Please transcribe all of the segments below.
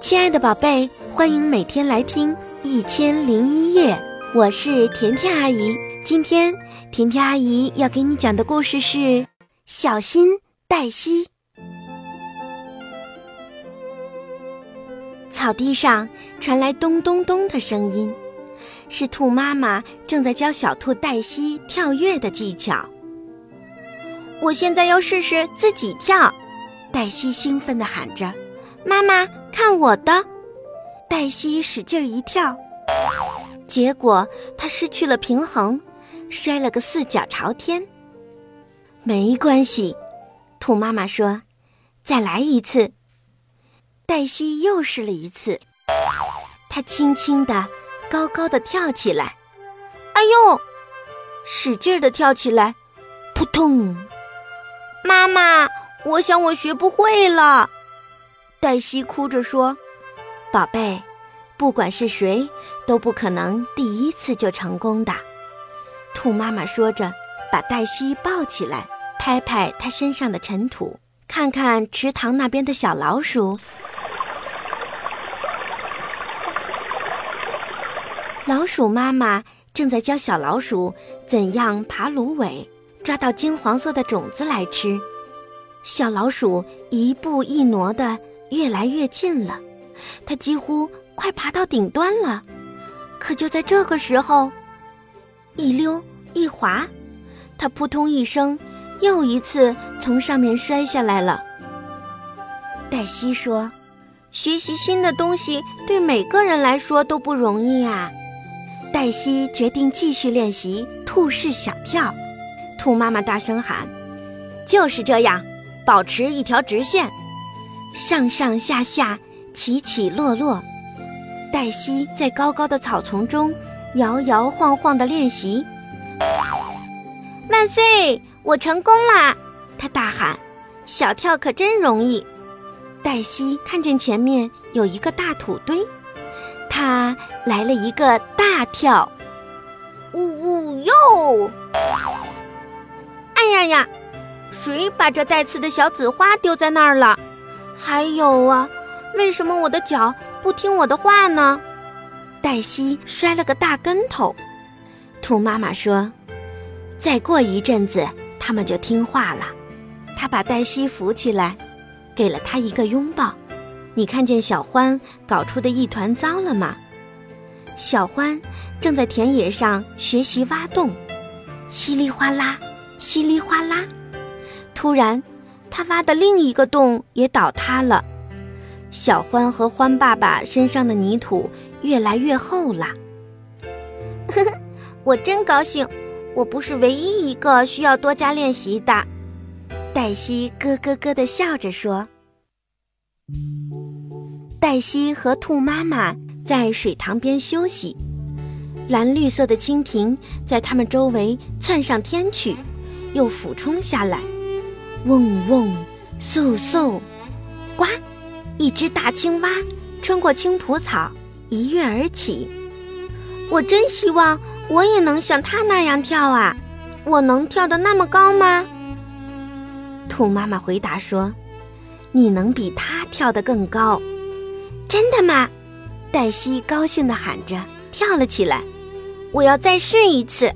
亲爱的宝贝，欢迎每天来听《一千零一夜》，我是甜甜阿姨。今天甜甜阿姨要给你讲的故事是《小心黛西》。草地上传来咚咚咚的声音，是兔妈妈正在教小兔黛西跳跃的技巧。我现在要试试自己跳，黛西兴奋地喊着：“妈妈！”看我的，黛西使劲一跳，结果她失去了平衡，摔了个四脚朝天。没关系，兔妈妈说：“再来一次。”黛西又试了一次，她轻轻的、高高的跳起来，哎呦，使劲的跳起来，扑通！妈妈，我想我学不会了。黛西哭着说：“宝贝，不管是谁，都不可能第一次就成功的。”兔妈妈说着，把黛西抱起来，拍拍她身上的尘土，看看池塘那边的小老鼠。老鼠妈妈正在教小老鼠怎样爬芦苇，抓到金黄色的种子来吃。小老鼠一步一挪的。越来越近了，它几乎快爬到顶端了。可就在这个时候，一溜一滑，它扑通一声，又一次从上面摔下来了。黛西说：“学习新的东西对每个人来说都不容易啊。”黛西决定继续练习兔式小跳。兔妈妈大声喊：“就是这样，保持一条直线。”上上下下，起起落落，黛西在高高的草丛中摇摇晃晃地练习。万岁！我成功啦！他大喊：“小跳可真容易。”黛西看见前面有一个大土堆，他来了一个大跳，呜呜哟！哎呀呀！谁把这带刺的小紫花丢在那儿了？还有啊，为什么我的脚不听我的话呢？黛西摔了个大跟头。兔妈妈说：“再过一阵子，他们就听话了。”她把黛西扶起来，给了她一个拥抱。你看见小欢搞出的一团糟了吗？小欢正在田野上学习挖洞，稀里哗啦，稀里哗啦。突然。他挖的另一个洞也倒塌了，小欢和欢爸爸身上的泥土越来越厚了。呵呵，我真高兴，我不是唯一一个需要多加练习的。黛西咯咯咯地笑着说。黛西和兔妈妈在水塘边休息，蓝绿色的蜻蜓在它们周围窜上天去，又俯冲下来。嗡嗡，嗖嗖，呱！一只大青蛙穿过青蒲草，一跃而起。我真希望我也能像它那样跳啊！我能跳得那么高吗？兔妈妈回答说：“你能比它跳得更高。”真的吗？黛西高兴地喊着，跳了起来。我要再试一次。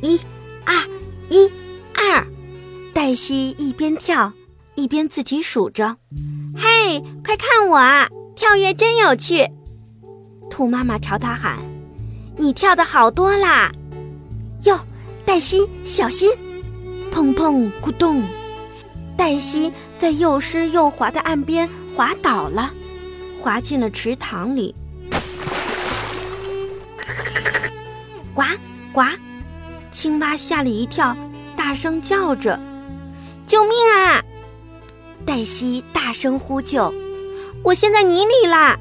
一、二、一、二。黛西一边跳，一边自己数着：“嘿，快看我啊，跳跃真有趣！”兔妈妈朝他喊：“你跳的好多啦！”哟，黛西小心！砰砰咕咚，黛西在又湿又滑的岸边滑倒了，滑进了池塘里。呱呱，青蛙吓了一跳，大声叫着。救命啊！黛西大声呼救：“我陷在泥里啦！”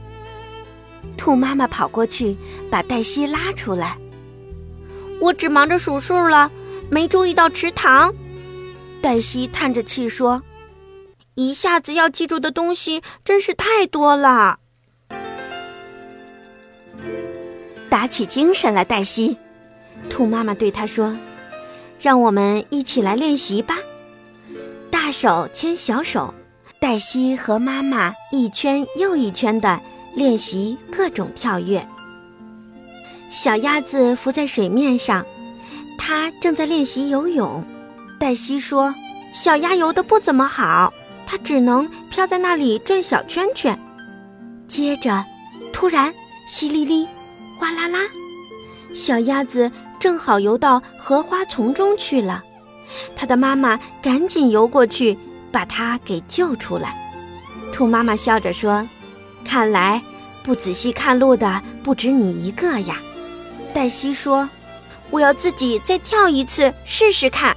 兔妈妈跑过去，把黛西拉出来。我只忙着数数了，没注意到池塘。黛西叹着气说：“一下子要记住的东西真是太多了。”打起精神来，黛西。兔妈妈对她说：“让我们一起来练习吧。”大手牵小手，黛西和妈妈一圈又一圈的练习各种跳跃。小鸭子浮在水面上，它正在练习游泳。黛西说：“小鸭游的不怎么好，它只能飘在那里转小圈圈。”接着，突然，淅沥沥，哗啦啦，小鸭子正好游到荷花丛中去了。它的妈妈赶紧游过去，把它给救出来。兔妈妈笑着说：“看来不仔细看路的不止你一个呀。”黛西说：“我要自己再跳一次试试看。”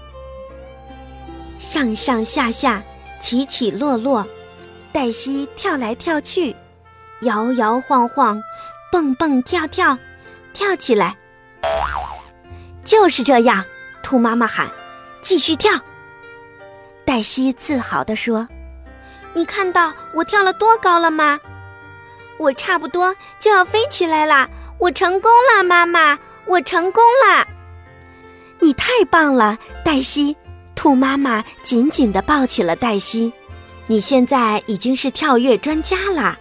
上上下下，起起落落，黛西跳来跳去，摇摇晃晃，蹦蹦跳跳，跳起来。就是这样，兔妈妈喊：“继续跳！”黛西自豪地说：“你看到我跳了多高了吗？我差不多就要飞起来啦！”我成功了，妈妈！我成功了！你太棒了，黛西！兔妈妈紧紧地抱起了黛西。你现在已经是跳跃专家了。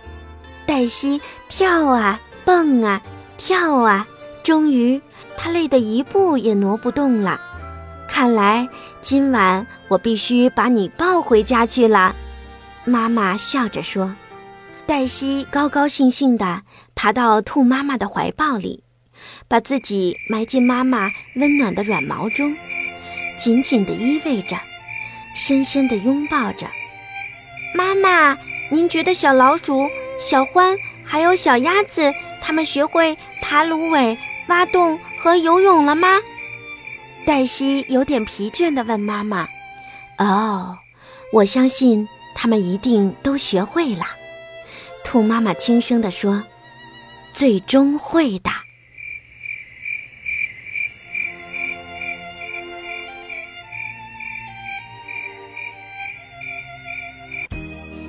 黛西跳啊蹦啊跳啊，终于，她累得一步也挪不动了。看来今晚我必须把你抱回家去了。妈妈笑着说。黛西高高兴兴地爬到兔妈妈的怀抱里，把自己埋进妈妈温暖的软毛中，紧紧地依偎着，深深地拥抱着。妈妈，您觉得小老鼠、小獾还有小鸭子，它们学会爬芦苇、挖洞和游泳了吗？黛西有点疲倦地问妈妈。哦，我相信他们一定都学会了。兔妈妈轻声地说：“最终会的。”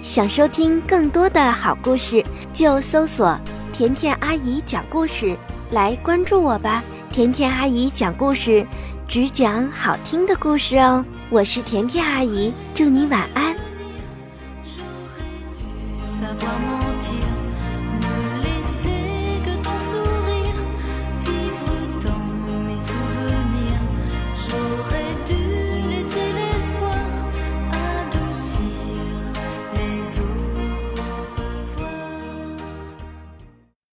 想收听更多的好故事，就搜索“甜甜阿姨讲故事”来关注我吧。甜甜阿姨讲故事，只讲好听的故事哦。我是甜甜阿姨，祝你晚安。